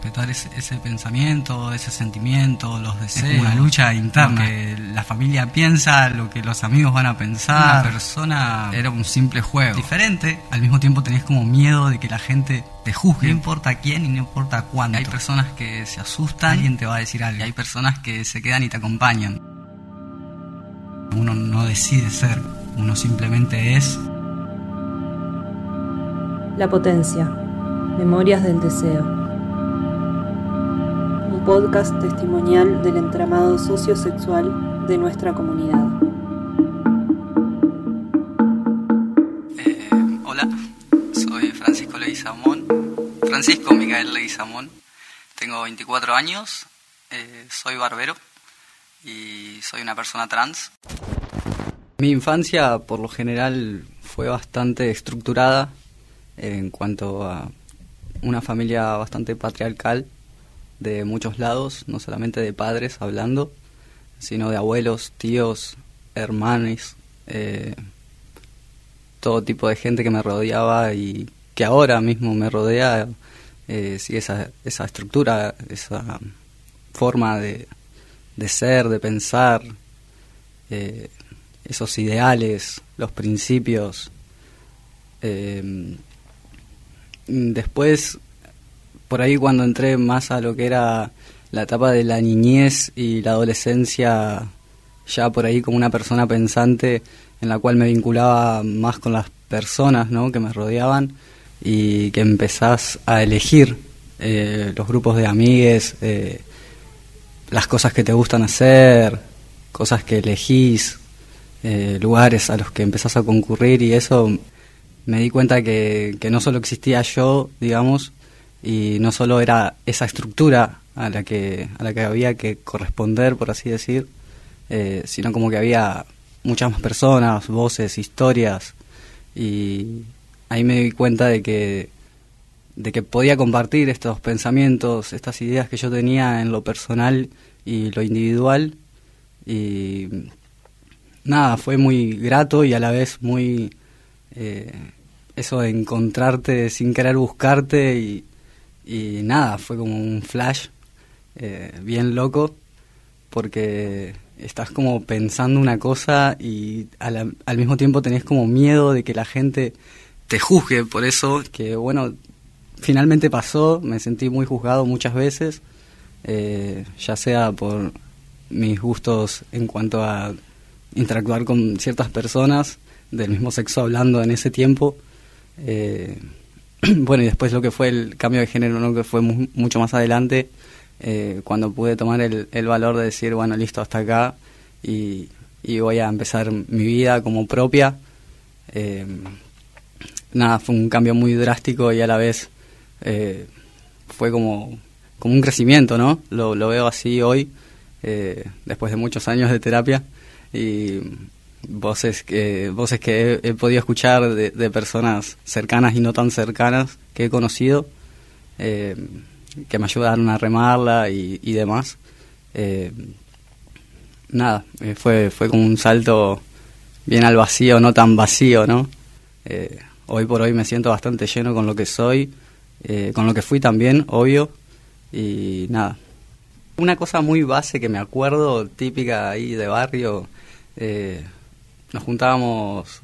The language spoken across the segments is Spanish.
respetar ese, ese pensamiento, ese sentimiento, los deseos. Es una lucha interna. que la familia piensa, lo que los amigos van a pensar. Una persona era un simple juego. Diferente, al mismo tiempo tenés como miedo de que la gente te juzgue. No importa quién y no importa cuándo. Hay personas que se asustan, alguien te va a decir algo. Y hay personas que se quedan y te acompañan. Uno no decide ser, uno simplemente es. La potencia. Memorias del deseo. Podcast testimonial del entramado sociosexual de nuestra comunidad. Eh, hola, soy Francisco Leguizamón. Francisco Miguel Leguizamón. Tengo 24 años, eh, soy barbero y soy una persona trans. Mi infancia por lo general fue bastante estructurada en cuanto a una familia bastante patriarcal de muchos lados, no solamente de padres hablando, sino de abuelos, tíos, hermanos, eh, todo tipo de gente que me rodeaba y que ahora mismo me rodea, eh, esa, esa estructura, esa forma de, de ser, de pensar, eh, esos ideales, los principios. Eh, después, por ahí cuando entré más a lo que era la etapa de la niñez y la adolescencia, ya por ahí como una persona pensante en la cual me vinculaba más con las personas ¿no? que me rodeaban y que empezás a elegir eh, los grupos de amigues, eh, las cosas que te gustan hacer, cosas que elegís, eh, lugares a los que empezás a concurrir y eso me di cuenta que, que, no solo existía yo, digamos, y no solo era esa estructura a la que, a la que había que corresponder, por así decir, eh, sino como que había muchas más personas, voces, historias, y ahí me di cuenta de que de que podía compartir estos pensamientos, estas ideas que yo tenía en lo personal y lo individual. Y nada, fue muy grato y a la vez muy... Eh, eso de encontrarte sin querer buscarte y, y nada, fue como un flash eh, bien loco porque estás como pensando una cosa y al, mismo tiempo tenés como miedo de que la gente te juzgue por eso, que bueno, finalmente pasó, me sentí muy juzgado muchas veces, eh, ya sea por mis gustos en cuanto a interactuar con ciertas personas del mismo sexo hablando en ese tiempo. Eh, bueno, y después lo que fue el cambio de género, ¿no? que fue mucho más adelante, eh, cuando pude tomar el, el, valor de decir, bueno, listo, hasta acá, y, y voy a empezar mi vida como propia. nada, fue un cambio muy drástico y a la vez eh, fue como, como un crecimiento, ¿no? Lo, lo veo así hoy, eh, después de muchos años de terapia, y voces que, voces que he, podido escuchar de, personas cercanas y no tan cercanas que he conocido, eh, que me ayudaron a remarla y, y demás. Eh, nada, eh, fue, fue como un salto bien al vacío, no tan vacío, ¿no? Eh, hoy por hoy me siento bastante lleno con lo que soy con lo que fui también, obvio, y nada. Una cosa muy base que me acuerdo, típica ahí de barrio, eh, nos juntábamos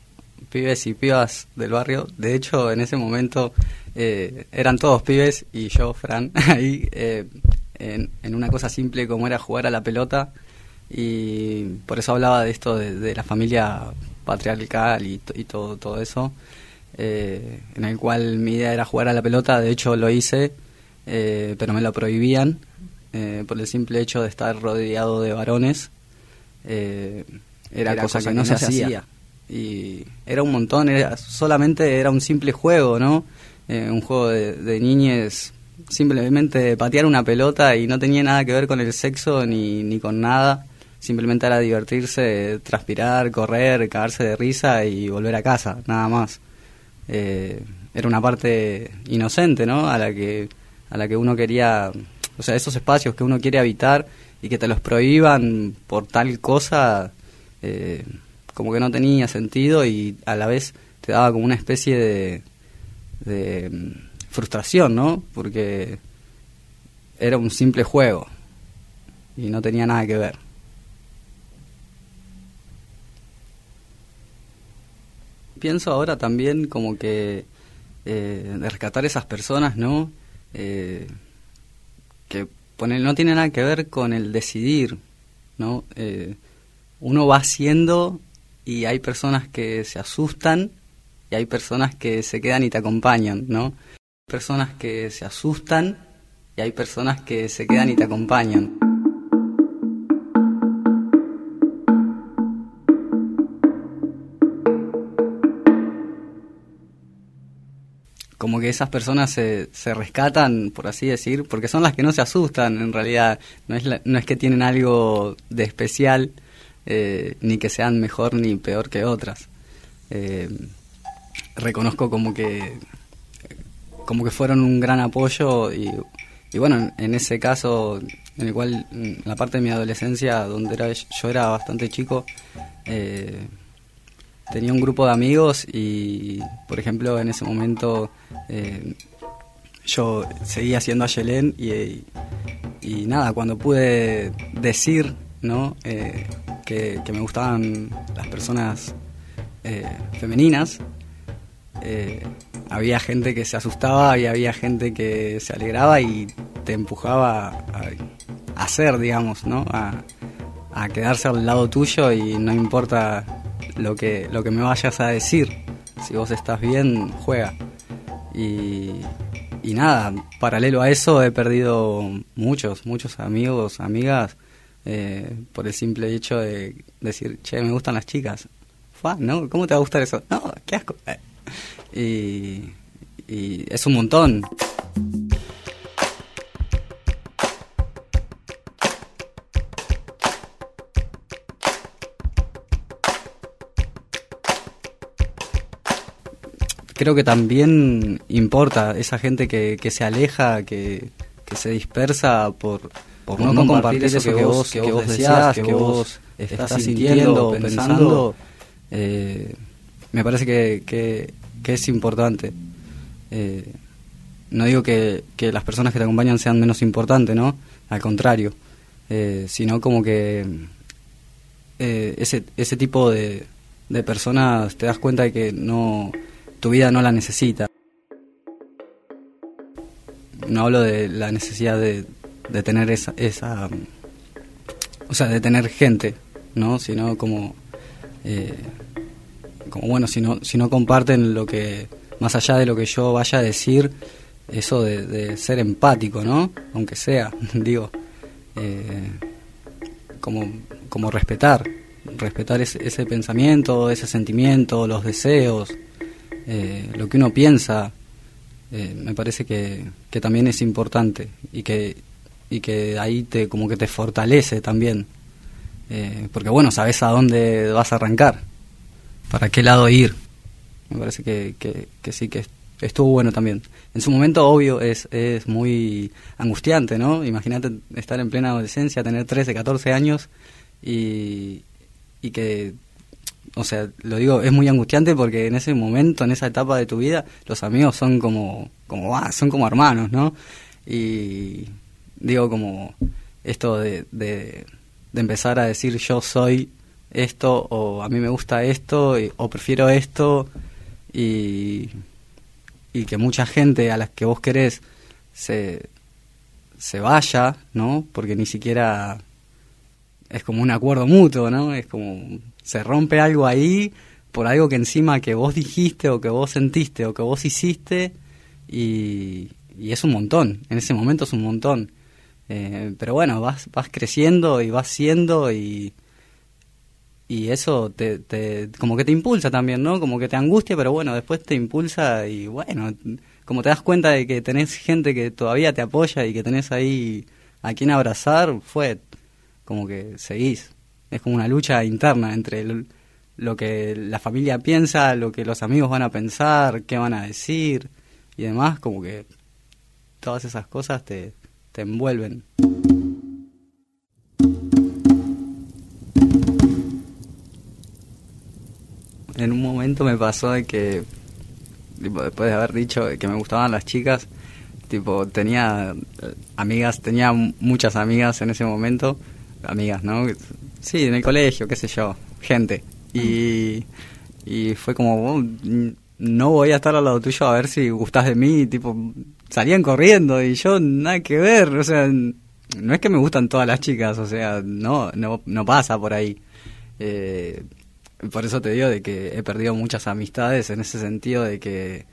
pibes y pibas del barrio, de hecho en ese momento eh, eran todos pibes y yo, Fran, ahí eh, en, una cosa simple como era jugar a la pelota y por eso hablaba de esto de, de la familia patriarcal y, y todo, todo eso eh, en el cual mi idea era jugar a la pelota, de hecho lo hice, eh, pero me lo prohibían eh, por el simple hecho de estar rodeado de varones. Era, era, cosa, cosa que, no, que no se, hacía. hacía. Y era un montón, era, solamente era un simple juego, ¿no? Eh, un juego de, de niñes simplemente patear una pelota y no tenía nada que ver con el sexo ni, ni con nada. Simplemente era divertirse, transpirar, correr, cagarse de risa y volver a casa, nada más eh, era una parte inocente, ¿no? A la que a la que uno quería, o sea, esos espacios que uno quiere habitar y que te los prohíban por tal cosa, eh, como que no tenía sentido y a la vez te daba como una especie de, de frustración, ¿no? Porque era un simple juego y no tenía nada que ver. Pienso ahora también como que eh, de rescatar esas personas, ¿no? Eh, que poner, no tiene nada que ver con el decidir, ¿no? Eh, uno va haciendo y hay personas que se asustan y hay personas que se quedan y te acompañan, ¿no? Personas que se asustan y hay personas que se quedan y te acompañan. como que esas personas se, se rescatan, por así decir, porque son las que no se asustan en realidad. No es, no es que tienen algo de especial, eh, ni que sean mejor ni peor que otras. Eh, reconozco como que como que fueron un gran apoyo y, bueno, en, ese caso, en el cual, en la parte de mi adolescencia, donde era, yo era bastante chico, eh, tenía un grupo de amigos y, por ejemplo, en ese momento yo seguía siendo a Yelén y, y, nada, cuando pude decir ¿no? Que, me gustaban las personas eh, femeninas, había gente que se asustaba y había gente que se alegraba y te empujaba a, a hacer, digamos, ¿no? A, a quedarse al lado tuyo y no importa lo que, lo que me vayas a decir. Si vos estás bien, juega. Y, y nada, paralelo a eso he perdido muchos, muchos amigos, amigas, eh, por el simple hecho de decir, che, me gustan las chicas. Fa, ¿no? ¿Cómo te va a gustar eso? No, qué asco. Y, y es un montón. creo que también importa esa gente que, se aleja, que se dispersa por, por no, compartir, eso que vos, que vos deseas, que vos estás sintiendo, pensando, eh, me parece que, que, es importante. Eh, no digo que, que las personas que te acompañan sean menos importantes, ¿no? Al contrario, eh, sino como que ese, ese tipo de, de personas te das cuenta de que no tu vida no la necesita. No hablo de la necesidad de, de tener esa, esa, o sea, de tener gente, ¿no? Sino como, eh, como bueno, si no, si no comparten lo que, más allá de lo que yo vaya a decir, eso de, ser empático, ¿no? Aunque sea, digo, eh, como, como respetar, respetar ese, ese pensamiento, ese sentimiento, los deseos, eh, lo que uno piensa, eh, me parece que, que, también es importante y que, y que ahí te, como que te fortalece también. Eh, porque bueno, sabes a dónde vas a arrancar, para qué lado ir. Me parece que, que, sí, que estuvo bueno también. En su momento, obvio, es, es muy angustiante, ¿no? Imagínate estar en plena adolescencia, tener 13, 14 años y, y que o sea, lo digo, es muy angustiante porque en ese momento, en esa etapa de tu vida, los amigos son como, como ah, son como hermanos, ¿no? Y digo como esto de, de, empezar a decir yo soy esto o a mí me gusta esto o prefiero esto y, y que mucha gente a las que vos querés se, se vaya, ¿no? Porque ni siquiera es como un acuerdo mutuo, ¿no? Es como se rompe algo ahí por algo que encima que vos dijiste o que vos sentiste o que vos hiciste y, es un montón, en ese momento es un montón. Eh, pero bueno, vas, vas creciendo y vas siendo y, y eso te, te, como que te impulsa también, ¿no? Como que te angustia, pero bueno, después te impulsa y bueno, como te das cuenta de que tenés gente que todavía te apoya y que tenés ahí a quien abrazar, fue como que seguís es como una lucha interna entre lo que la familia piensa, lo que los amigos van a pensar, qué van a decir y demás, como que todas esas cosas te, te envuelven. En un momento me pasó de que, después de haber dicho que me gustaban las chicas, tipo, tenía amigas, tenía muchas amigas en ese momento, amigas, ¿no? Sí, en el colegio, qué sé yo, gente. Y, y fue como, oh, no voy a estar al lado tuyo a ver si gustas de mí, tipo, salían corriendo y yo nada que ver, o sea, no es que me gustan todas las chicas, o sea, no, no, no pasa por ahí. Eh, por eso te digo de que he perdido muchas amistades en ese sentido de que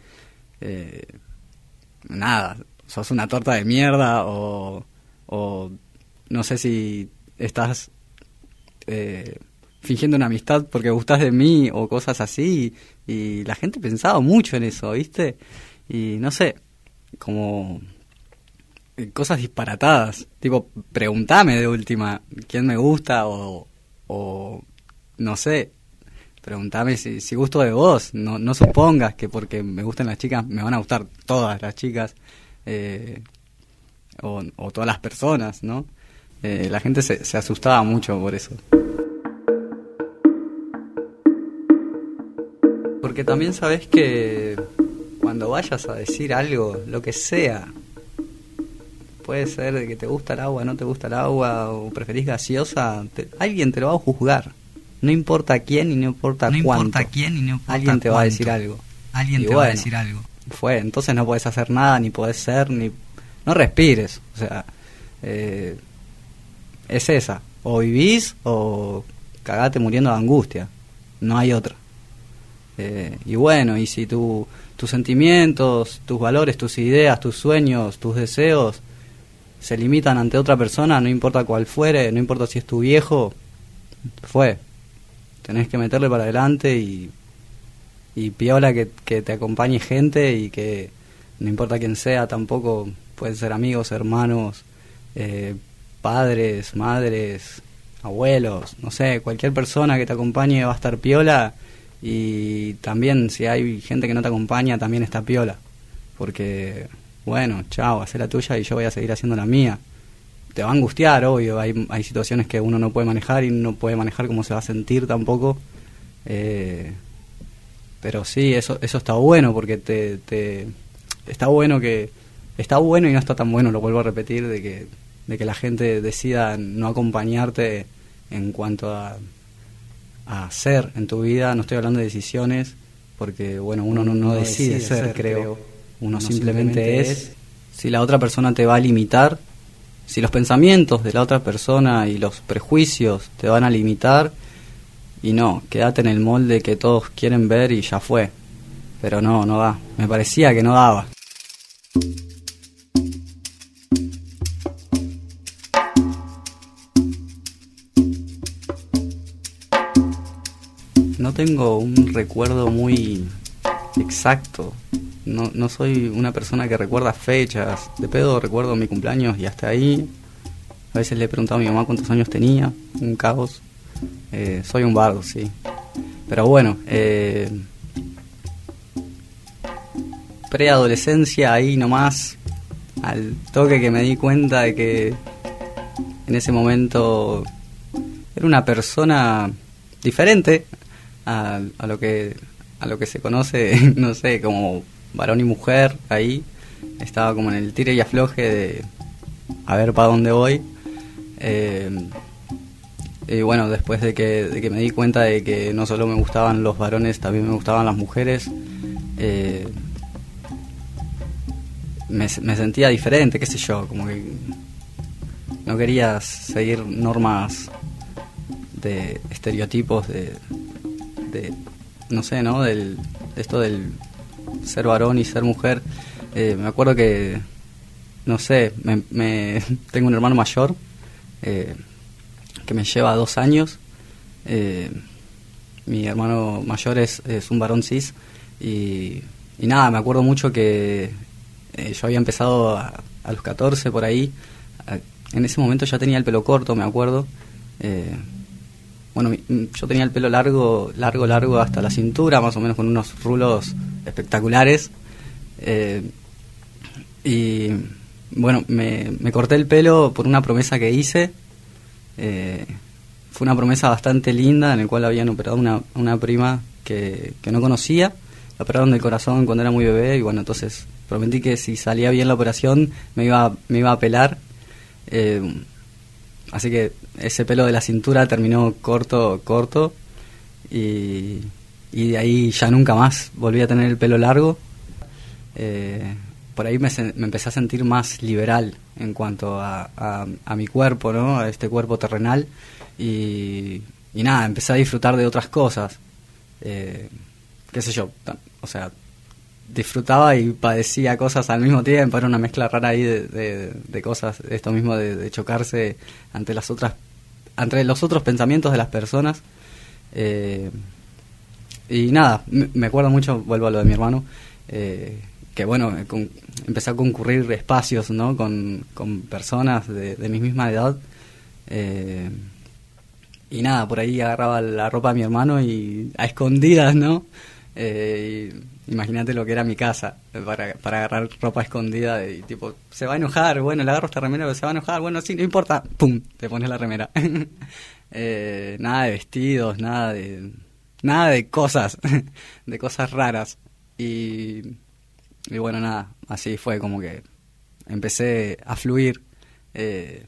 eh, nada, sos una torta de mierda o, o no sé si estás eh, fingiendo una amistad porque gustas de mí o cosas así y, la gente pensaba mucho en eso, ¿viste? Y no sé, como cosas disparatadas, tipo, pregúntame de última quién me gusta o, o no sé, Pregúntame si, si gusto de vos. No, no supongas que porque me gustan las chicas me van a gustar todas las chicas eh, o, todas las personas, ¿no? Eh, la gente se, se asustaba mucho por eso. Porque también sabes que cuando vayas a decir algo, lo que sea, puede ser de que te gusta el agua, no te gusta el agua, o preferís gaseosa, alguien te lo va a juzgar. No importa quién y no importa no Importa quién y no importa Alguien te va a decir algo. Alguien te va a decir algo. Fue, entonces no puedes hacer nada, ni puedes ser, ni... No respires. O sea, eh, es esa. O vivís o cagate muriendo de angustia. No hay otra. Eh, y bueno, y si tu, tus sentimientos, tus valores, tus ideas, tus sueños, tus deseos se limitan ante otra persona, no importa cuál fuere, no importa si es tu viejo, fue. Tenés que meterle para adelante y, y piola que, que te acompañe gente y que no importa quién sea tampoco, pueden ser amigos, hermanos, eh, padres, madres, abuelos, no sé, cualquier persona que te acompañe va a estar piola y también si hay gente que no te acompaña también está piola, porque bueno, chao, haz la tuya y yo voy a seguir haciendo la mía te va a angustiar, obvio. Hay, hay situaciones que uno no puede manejar y no puede manejar cómo se va a sentir tampoco. Eh, pero sí, eso, eso está bueno porque te, te, está bueno que está bueno y no está tan bueno, lo vuelvo a repetir, de que, de que la gente decida no acompañarte en cuanto a, a ser en tu vida. No estoy hablando de decisiones porque, bueno, uno no, no, decide, ser, creo. Uno, simplemente es. Si la otra persona te va a limitar, si los pensamientos de la otra persona y los prejuicios te van a limitar, y no, quédate en el molde que todos quieren ver y ya fue. Pero no, no da. Me parecía que no daba. Tengo un recuerdo muy exacto no, no soy una persona que recuerda fechas. De pedo recuerdo mi cumpleaños y hasta ahí. A veces le he preguntado a mi mamá cuántos años tenía. Un caos. Eh, soy un bardo, sí. Pero bueno, eh, preadolescencia ahí nomás. Al toque que me di cuenta de que en ese momento era una persona diferente a, lo que a lo que se conoce, no sé, como varón y mujer ahí. Estaba como en el tire y afloje de a ver para dónde voy. Eh, y bueno, después de que, de que, me di cuenta de que no solo me gustaban los varones, también me gustaban las mujeres, eh, me, me, sentía diferente, qué sé yo, como que no quería seguir normas de estereotipos de, de no sé, ¿no? Del, de esto del ser varón y ser mujer. Eh, me acuerdo que, no sé, me, tengo un hermano mayor eh, que me lleva dos años. Eh, mi hermano mayor es, es un varón cis y, y, nada, me acuerdo mucho que yo había empezado a, los 14 por ahí. en ese momento ya tenía el pelo corto, me acuerdo. Bueno, yo tenía el pelo largo, largo, largo hasta la cintura, más o menos con unos rulos espectaculares. Eh, y bueno, me, corté el pelo por una promesa que hice. Eh, fue una promesa bastante linda en el cual habían operado una, una prima que, que no conocía. La operaron del corazón cuando era muy bebé y bueno, entonces prometí que si salía bien la operación me iba, me iba a pelar. Eh, así que ese pelo de la cintura terminó corto, corto. Y, y de ahí ya nunca más volví a tener el pelo largo. Eh, por ahí me, me, empecé a sentir más liberal en cuanto a, a, mi cuerpo, ¿no? A este cuerpo terrenal. Y, y nada, empecé a disfrutar de otras cosas. Eh, qué sé yo, o sea, disfrutaba y padecía cosas al mismo tiempo, era una mezcla rara ahí de, de, cosas, esto mismo de, chocarse ante las otras, ante los otros pensamientos de las personas. Eh, y nada, me acuerdo mucho, vuelvo a lo de mi hermano, eh, que bueno, empecé a concurrir espacios, ¿no? Con, con personas de, mi misma edad. Eh, y nada, por ahí agarraba la ropa de mi hermano y a escondidas, ¿no? Eh, Imagínate lo que era mi casa para, para agarrar ropa escondida y tipo, se va a enojar, bueno, le agarro esta remera, pero se va a enojar, bueno, sí, no importa, pum, te pones la remera. eh, nada de vestidos, nada de, nada de cosas, de cosas raras. Y, y bueno, nada, así fue como que empecé a fluir. Eh,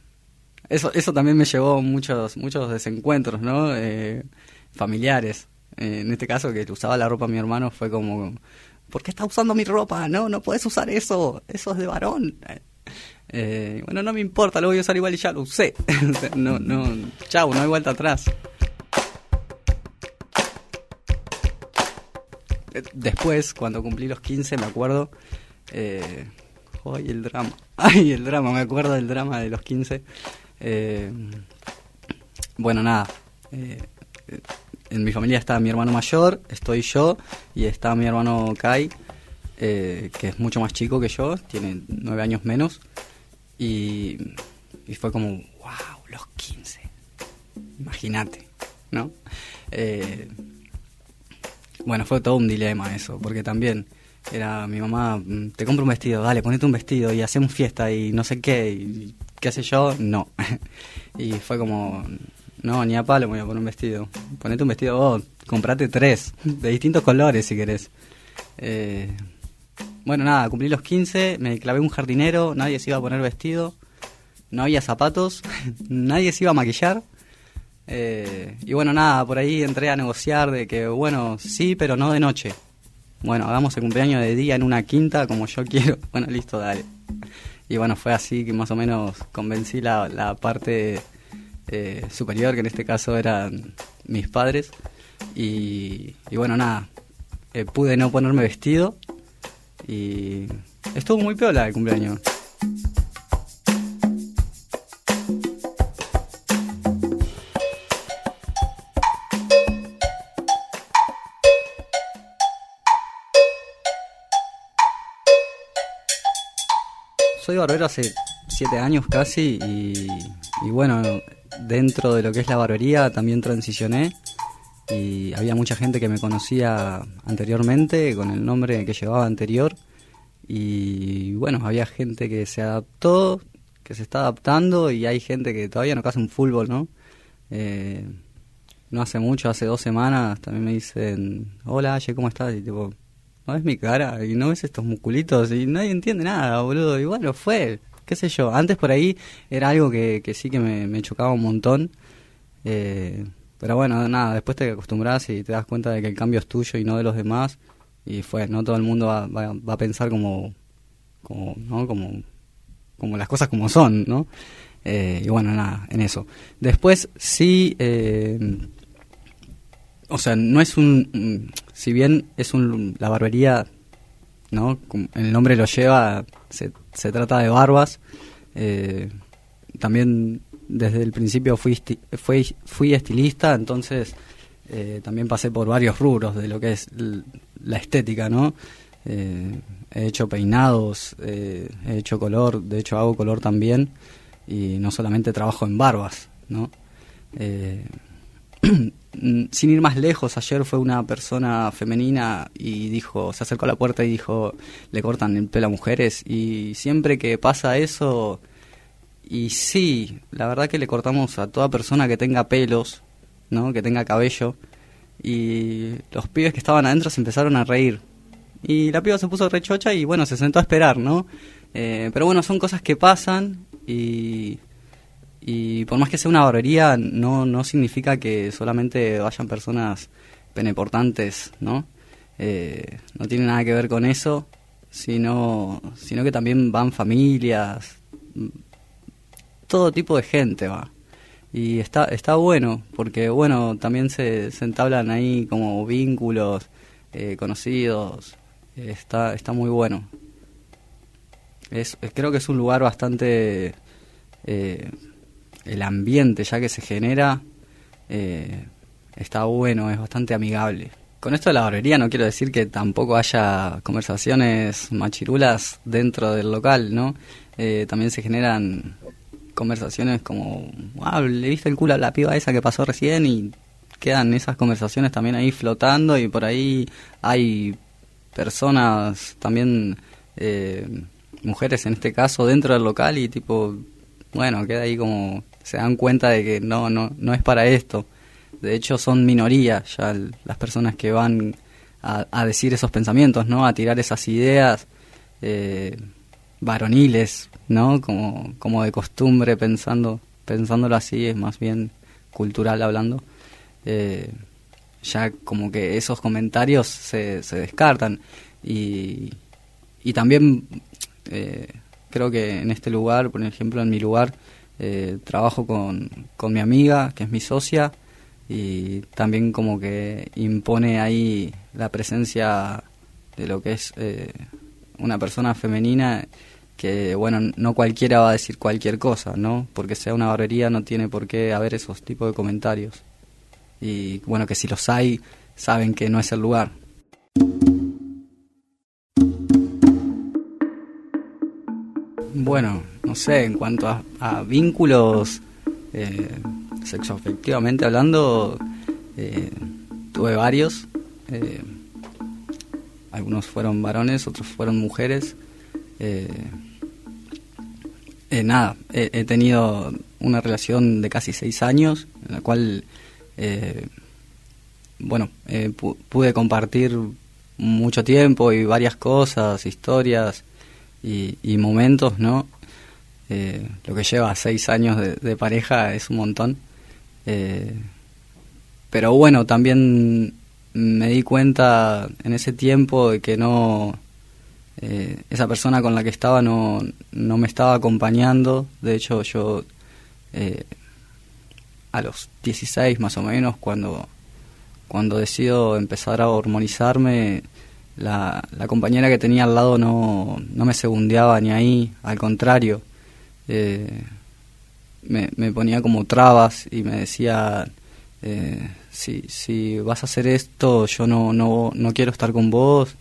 eso, eso también me llevó muchos, muchos desencuentros, ¿no? Eh, familiares en este caso que usaba la ropa mi hermano fue como, ¿por qué está usando mi ropa? No, no puedes usar eso, eso es de varón. Eh, bueno, no me importa, lo voy a usar igual y ya lo usé. no, no, chau, no hay vuelta atrás. Eh, después, cuando cumplí los 15, me acuerdo... Eh, ay, el drama. Ay, el drama, me acuerdo del drama de los 15. Eh, bueno, nada. Eh, en mi familia está mi hermano mayor, estoy yo y está mi hermano Kai, eh, que es mucho más chico que yo, tiene nueve años menos. Y, fue como, wow, los 15. Imagínate, ¿no? Eh, bueno, fue todo un dilema eso, porque también era mi mamá, mm, te compro un vestido, dale, ponete un vestido y hacemos fiesta y no sé qué, y qué sé yo, no. y fue como, no, ni a palo me voy a poner un vestido. Ponete un vestido vos, comprate tres, de distintos colores si querés. Eh, bueno, nada, cumplí los 15, me clavé un jardinero, nadie se iba a poner vestido, no había zapatos, nadie se iba a maquillar. Eh, y bueno, nada, por ahí entré a negociar de que, bueno, sí, pero no de noche. Bueno, hagamos el cumpleaños de día en una quinta como yo quiero. Bueno, listo, dale. Y bueno, fue así que más o menos convencí la, la parte eh, superior, que en este caso eran mis padres. Y, bueno, nada, eh, pude no ponerme vestido y estuvo muy piola el cumpleaños. Soy barbero hace siete años casi y, y bueno, dentro de lo que es la barbería también transicioné y había mucha gente que me conocía anteriormente con el nombre que llevaba anterior y bueno, había gente que se adaptó, que se está adaptando y hay gente que todavía no caza un fútbol, ¿no? Eh, no hace mucho, hace dos semanas también me dicen, hola, Aye, ¿cómo estás? Y tipo, no ves mi cara y no ves estos musculitos y nadie entiende nada, boludo. Y bueno, fue, qué sé yo, antes por ahí era algo que, que sí que me, chocaba un montón. Eh, pero bueno, nada, después te acostumbras y te das cuenta de que el cambio es tuyo y no de los demás. Y fue, no todo el mundo va, va, a pensar como, como, ¿no? como, como las cosas como son, ¿no? Eh, y bueno, nada, en eso. Después sí, eh, o sea, no es un, si bien es un, la barbería, ¿no? El nombre lo lleva, se trata de barbas. Eh, también desde el principio fui estilista, entonces eh, también pasé por varios rubros de lo que es la estética, ¿no? Eh, he hecho peinados, he hecho color, de hecho hago color también, y no solamente trabajo en barbas, ¿no? sin ir más lejos, ayer fue una persona femenina y dijo, se acercó a la puerta y dijo, le cortan el pelo a mujeres y siempre que pasa eso, y sí, la verdad que le cortamos a toda persona que tenga pelos, ¿no? Que tenga cabello y los pibes que estaban adentro se empezaron a reír Y la piba se puso rechocha y bueno, se sentó a esperar, ¿no? Eh, pero bueno, son cosas que pasan y, y por más que sea una barbería, no, no significa que solamente vayan personas peneportantes, ¿no? Eh, no tiene nada que ver con eso, sino, sino que también van familias, todo tipo de gente va. Y está, está bueno, porque bueno, también se, se entablan ahí como vínculos eh, conocidos, está, está muy bueno. Es, creo que es un lugar bastante... Eh, el ambiente ya que se genera eh, está bueno, es bastante amigable. Con esto de la barbería no quiero decir que tampoco haya conversaciones machirulas dentro del local, ¿no? también se generan conversaciones como, ah, le viste el culo a la piba esa que pasó recién y quedan esas conversaciones también ahí flotando y por ahí hay personas también, eh, mujeres en este caso, dentro del local y tipo, bueno, queda ahí como, se dan cuenta de que no, no, no es para esto. De hecho son minorías ya las personas que van a, decir esos pensamientos, ¿no? A tirar esas ideas eh, varoniles, ¿no? Como, como de costumbre pensando, pensándolo así, es más bien cultural hablando. Eh, ya como que esos comentarios se, se descartan y, y también eh, creo que en este lugar, por ejemplo en mi lugar, eh, trabajo con, con mi amiga, que es mi socia, y también como que impone ahí la presencia de lo que es una persona femenina que bueno, no cualquiera va a decir cualquier cosa, ¿no? Porque sea una barbería no tiene por qué haber esos tipos de comentarios. Y bueno, que si los hay, saben que no es el lugar. Bueno, no sé, en cuanto a, vínculos eh, sexoafectivamente hablando, eh, tuve varios. Eh, algunos fueron varones, otros fueron mujeres. Eh, eh, nada, he, tenido una relación de casi seis años, en la cual, eh, bueno, pude compartir mucho tiempo y varias cosas, historias y, momentos, ¿no? lo que lleva seis años de, pareja es un montón. pero bueno, también me di cuenta en ese tiempo de que no eh, esa persona con la que estaba no, no me estaba acompañando. De hecho, yo eh, a los 16 más o menos, cuando, cuando decido empezar a hormonizarme, la, la compañera que tenía al lado no, no me segundeaba ni ahí, al contrario. Eh, me, me, ponía como trabas y me decía, si, si vas a hacer esto, yo no, no, no quiero estar con vos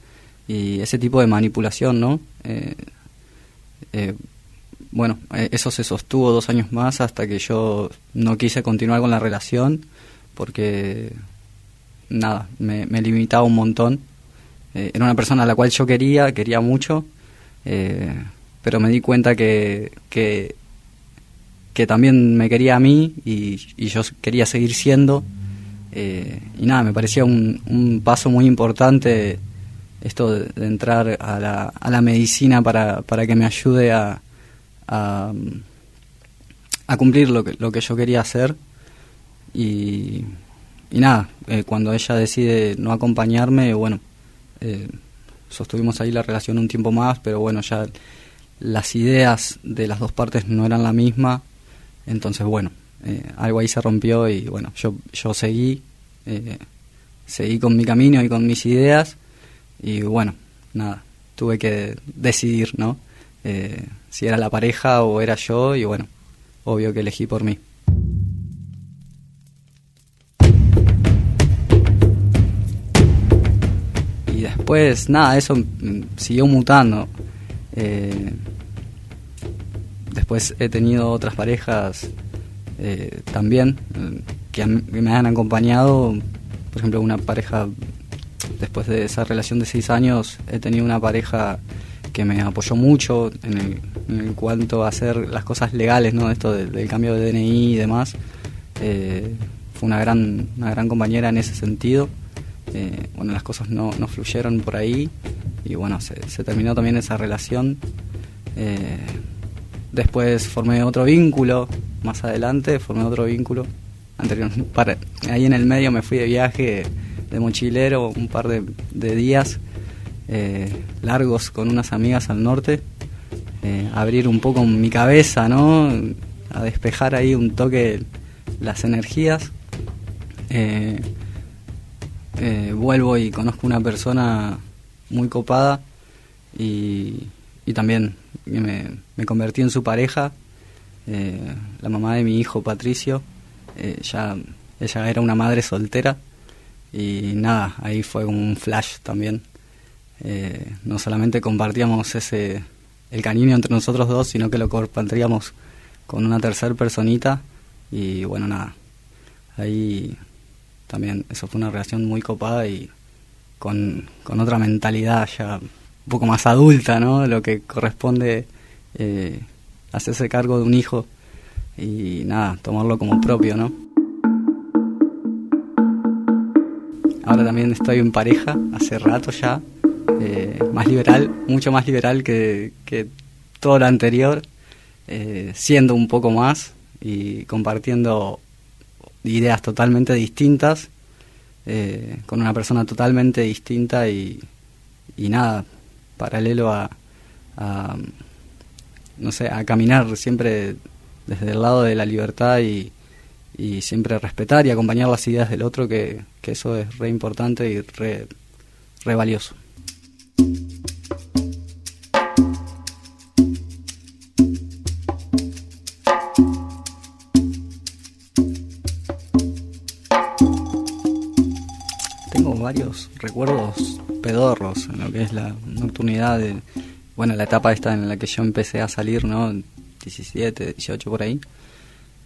y ese tipo de manipulación, ¿no? Eh, eh, bueno, eh, eso se sostuvo dos años más hasta que yo no quise continuar con la relación porque, nada, me, limitaba un montón. Era una persona a la cual yo quería, quería mucho, pero me di cuenta que, que, también me quería a mí y, yo quería seguir siendo. y nada, me parecía un, paso muy importante esto de, entrar a la, a la medicina para, para, que me ayude a, a, cumplir lo que, lo que yo quería hacer. Y, nada, eh, cuando ella decide no acompañarme, bueno, eh, sostuvimos ahí la relación un tiempo más, pero bueno, ya las ideas de las dos partes no eran la misma, entonces bueno, eh, algo ahí se rompió y bueno, yo, yo seguí, seguí con mi camino y con mis ideas y bueno, nada, tuve que decidir, ¿no? Eh, si era la pareja o era yo y bueno, obvio que elegí por mí. Después, nada, eso siguió mutando. Eh, después he tenido otras parejas eh, también que me han acompañado, por ejemplo, una pareja después de esa relación de seis años, he tenido una pareja que me apoyó mucho en, el, cuanto a hacer las cosas legales, ¿no? Esto del, cambio de DNI y demás. Eh, fue una gran, una gran compañera en ese sentido. Eh, bueno, las cosas no, no fluyeron por ahí, y bueno, se, terminó también esa relación. Eh, después formé otro vínculo, más adelante formé otro vínculo. Anterior, ahí en el medio me fui de viaje de mochilero un par de, días eh, largos con unas amigas al norte, abrir un poco mi cabeza, ¿no? A despejar ahí un toque las energías. Vuelvo y conozco una persona muy copada y, también me, convertí en su pareja, eh, la mamá de mi hijo Patricio, eh, ella era una madre soltera y nada, ahí fue un flash también. Eh, no solamente compartíamos ese el cariño entre nosotros dos, sino que lo compartíamos con una tercera personita y bueno, nada, ahí también eso fue una relación muy copada y con, otra mentalidad ya un poco más adulta, ¿no? Lo que corresponde eh, hacerse cargo de un hijo y nada, tomarlo como propio, ¿no? Ahora también estoy en pareja, hace rato ya, eh, más liberal, mucho más liberal que, todo lo anterior, eh, siendo un poco más y compartiendo ideas totalmente distintas eh, con una persona totalmente distinta y, y nada, paralelo a, no sé, a caminar siempre desde el lado de la libertad y, y siempre respetar y acompañar las ideas del otro, que, que eso es re importante y re, re valioso. Recuerdos pedorros en lo que es la nocturnidad de, bueno, la etapa esta en la que yo empecé a salir, ¿no? 17, 18 por ahí.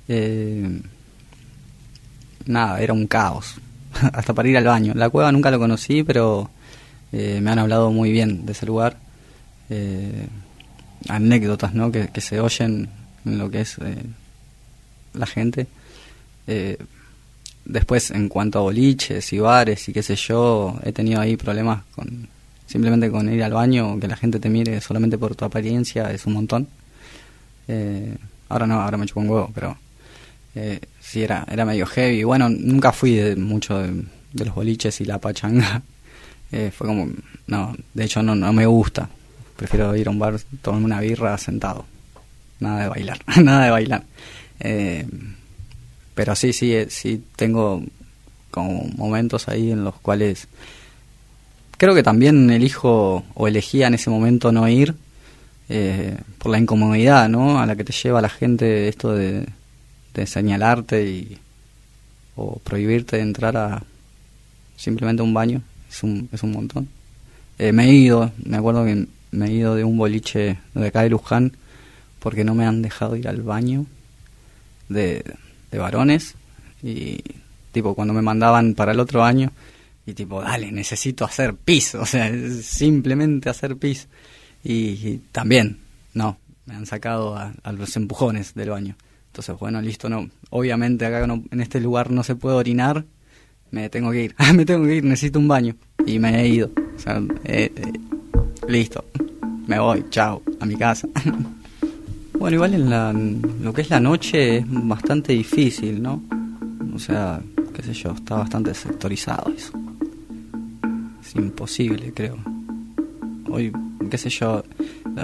Eh, nada, era un caos. Hasta para ir al baño. La cueva nunca lo conocí, pero eh, me han hablado muy bien de ese lugar. Eh, anécdotas, ¿no? Que, que, se oyen en lo que es la gente. Después, en cuanto a boliches y bares y qué sé yo, he tenido ahí problemas con simplemente con ir al baño, que la gente te mire solamente por tu apariencia, es un montón. Eh, ahora no, ahora me chupo un huevo, pero eh, sí era, era medio heavy. Bueno, nunca fui de, mucho de, los boliches y la pachanga. Eh, fue como, no, de hecho no, no me gusta. Prefiero ir a un bar, tomarme una birra sentado. Nada de bailar, nada de bailar. Eh, pero sí, sí, eh, sí tengo como momentos ahí en los cuales creo que también elijo o elegía en ese momento no ir eh, por la incomodidad, ¿no? A la que te lleva la gente esto de, señalarte y o prohibirte de entrar a simplemente un baño es un, es un montón. Eh, me he ido, me acuerdo que me he ido de un boliche de acá de Luján porque no me han dejado ir al baño de de varones y tipo cuando me mandaban para el otro año y tipo, dale, necesito hacer pis, o sea, simplemente hacer pis. Y, también, no, me han sacado a, los empujones del baño. Entonces, bueno, listo, no, obviamente acá en este lugar no se puede orinar, me tengo que ir, me tengo que ir, necesito un baño. Y me he ido, o sea, eh, eh, listo, me voy, chao, a mi casa. Bueno, igual en, la, lo que es la noche es bastante difícil, ¿no? O sea, qué sé yo, está bastante sectorizado eso. Es imposible, creo. Hoy, qué sé yo,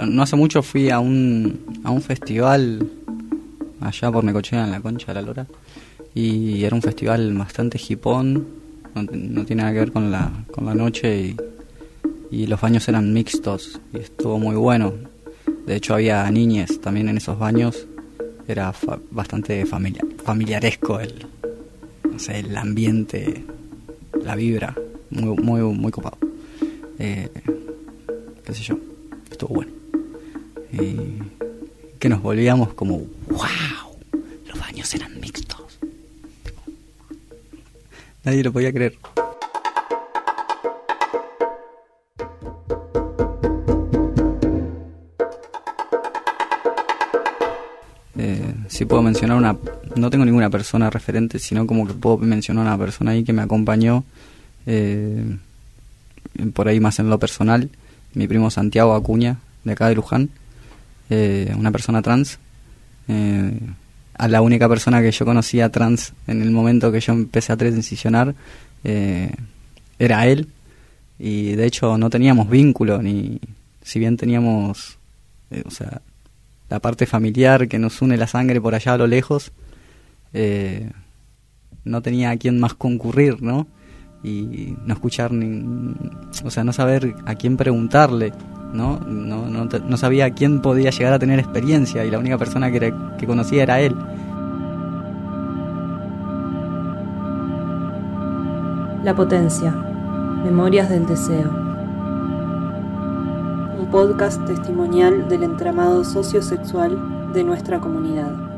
no hace mucho fui a un, a un festival allá por Necochea, en la Concha de la Lora, y era un festival bastante hipón, no, tiene nada que ver con la, con la noche, y, y los baños eran mixtos, y estuvo muy bueno de hecho había niñes también en esos baños. Era bastante familiar, familiaresco el, no sé, el ambiente, la vibra, muy, muy, muy copado. Eh, qué sé yo, estuvo bueno. Y que nos volvíamos como, wow, los baños eran mixtos. Nadie lo podía creer. Si puedo mencionar una, no tengo ninguna persona referente, sino como que puedo mencionar una persona ahí que me acompañó, eh, por ahí más en lo personal, mi primo Santiago Acuña, de acá de Luján, una persona trans. a la única persona que yo conocía trans en el momento que yo empecé a transicionar era él. Y de hecho no teníamos vínculo, ni si bien teníamos, o sea, la parte familiar que nos une la sangre por allá a lo lejos, eh, no tenía a quién más concurrir, ¿no? Y no escuchar, ni, o sea, no saber a quién preguntarle, ¿no? No, no, no sabía a quién podía llegar a tener experiencia y la única persona que, que conocía era él. La potencia. Memorias del deseo. Podcast testimonial del entramado sociosexual de nuestra comunidad.